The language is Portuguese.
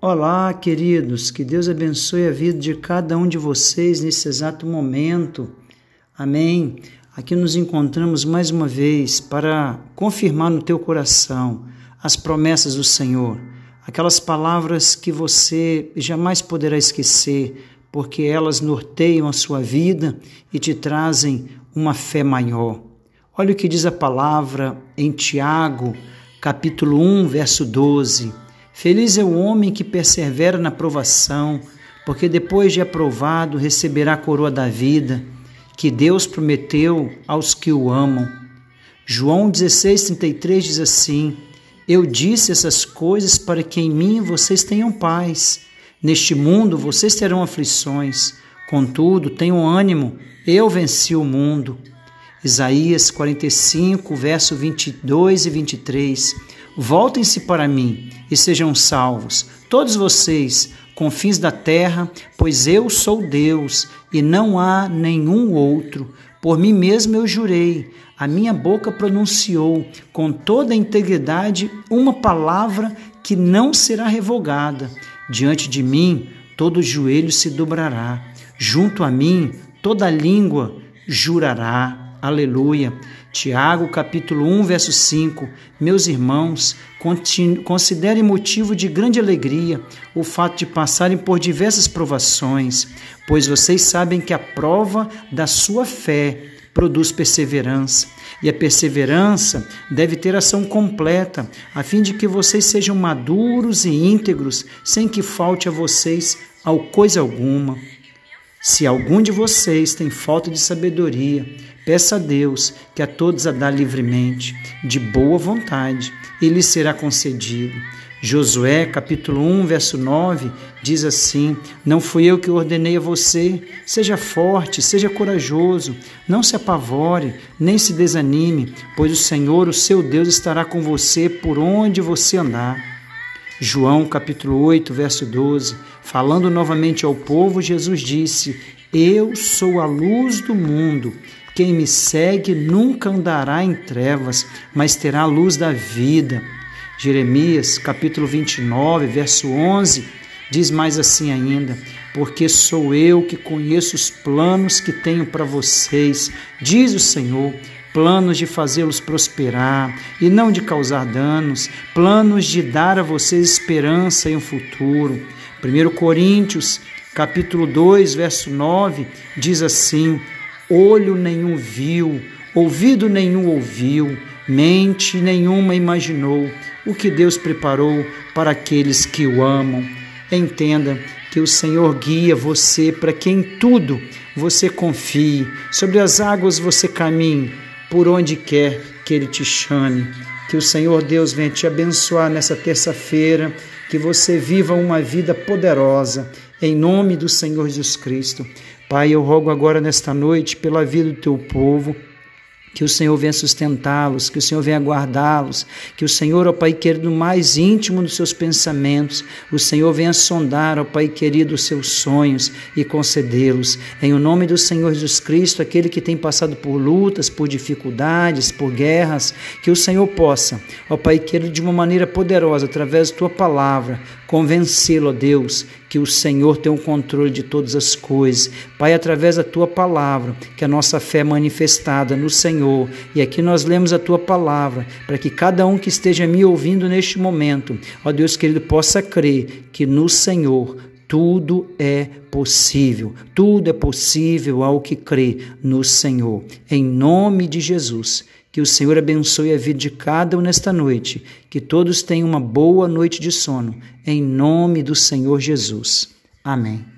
Olá, queridos, que Deus abençoe a vida de cada um de vocês nesse exato momento. Amém. Aqui nos encontramos mais uma vez para confirmar no teu coração as promessas do Senhor, aquelas palavras que você jamais poderá esquecer, porque elas norteiam a sua vida e te trazem uma fé maior. Olha o que diz a palavra em Tiago, capítulo 1, verso 12. Feliz é o homem que persevera na provação, porque depois de aprovado receberá a coroa da vida, que Deus prometeu aos que o amam. João 16,33 diz assim: Eu disse essas coisas para que em mim vocês tenham paz. Neste mundo vocês terão aflições, contudo, tenham ânimo, eu venci o mundo. Isaías 45, verso 22 e 23. Voltem-se para mim e sejam salvos, todos vocês, confins da terra, pois eu sou Deus e não há nenhum outro. Por mim mesmo eu jurei, a minha boca pronunciou com toda a integridade uma palavra que não será revogada. Diante de mim todo joelho se dobrará, junto a mim toda língua jurará. Aleluia. Tiago, capítulo 1, verso 5. Meus irmãos, considerem motivo de grande alegria o fato de passarem por diversas provações, pois vocês sabem que a prova da sua fé produz perseverança. E a perseverança deve ter ação completa, a fim de que vocês sejam maduros e íntegros, sem que falte a vocês coisa alguma. Se algum de vocês tem falta de sabedoria, peça a Deus, que a todos a dá livremente, de boa vontade, e lhe será concedido. Josué, capítulo 1, verso 9, diz assim: Não fui eu que ordenei a você, seja forte, seja corajoso, não se apavore, nem se desanime, pois o Senhor, o seu Deus, estará com você por onde você andar. João capítulo 8, verso 12, falando novamente ao povo, Jesus disse: Eu sou a luz do mundo. Quem me segue nunca andará em trevas, mas terá a luz da vida. Jeremias capítulo 29, verso 11, diz mais assim ainda: Porque sou eu que conheço os planos que tenho para vocês, diz o Senhor planos de fazê-los prosperar e não de causar danos, planos de dar a vocês esperança e um futuro. 1 Coríntios, capítulo 2, verso 9, diz assim: Olho nenhum viu, ouvido nenhum ouviu, mente nenhuma imaginou o que Deus preparou para aqueles que o amam. Entenda que o Senhor guia você para que em tudo você confie, sobre as águas você caminhe por onde quer que Ele te chame. Que o Senhor Deus venha te abençoar nessa terça-feira, que você viva uma vida poderosa, em nome do Senhor Jesus Cristo. Pai, eu rogo agora nesta noite pela vida do teu povo que o Senhor venha sustentá-los, que o Senhor venha guardá-los, que o Senhor, ó Pai querido, mais íntimo dos seus pensamentos, o Senhor venha sondar, ó Pai querido, os seus sonhos e concedê-los. Em o nome do Senhor Jesus Cristo, aquele que tem passado por lutas, por dificuldades, por guerras, que o Senhor possa, ó Pai querido, de uma maneira poderosa, através da tua palavra, convencê-lo, ó Deus, que o Senhor tem o controle de todas as coisas. Pai, através da tua palavra, que a nossa fé é manifestada no Senhor. E aqui nós lemos a tua palavra, para que cada um que esteja me ouvindo neste momento, ó Deus querido, possa crer que no Senhor tudo é possível, tudo é possível ao que crê no Senhor. Em nome de Jesus. Que o Senhor abençoe a vida de cada um nesta noite. Que todos tenham uma boa noite de sono. Em nome do Senhor Jesus. Amém.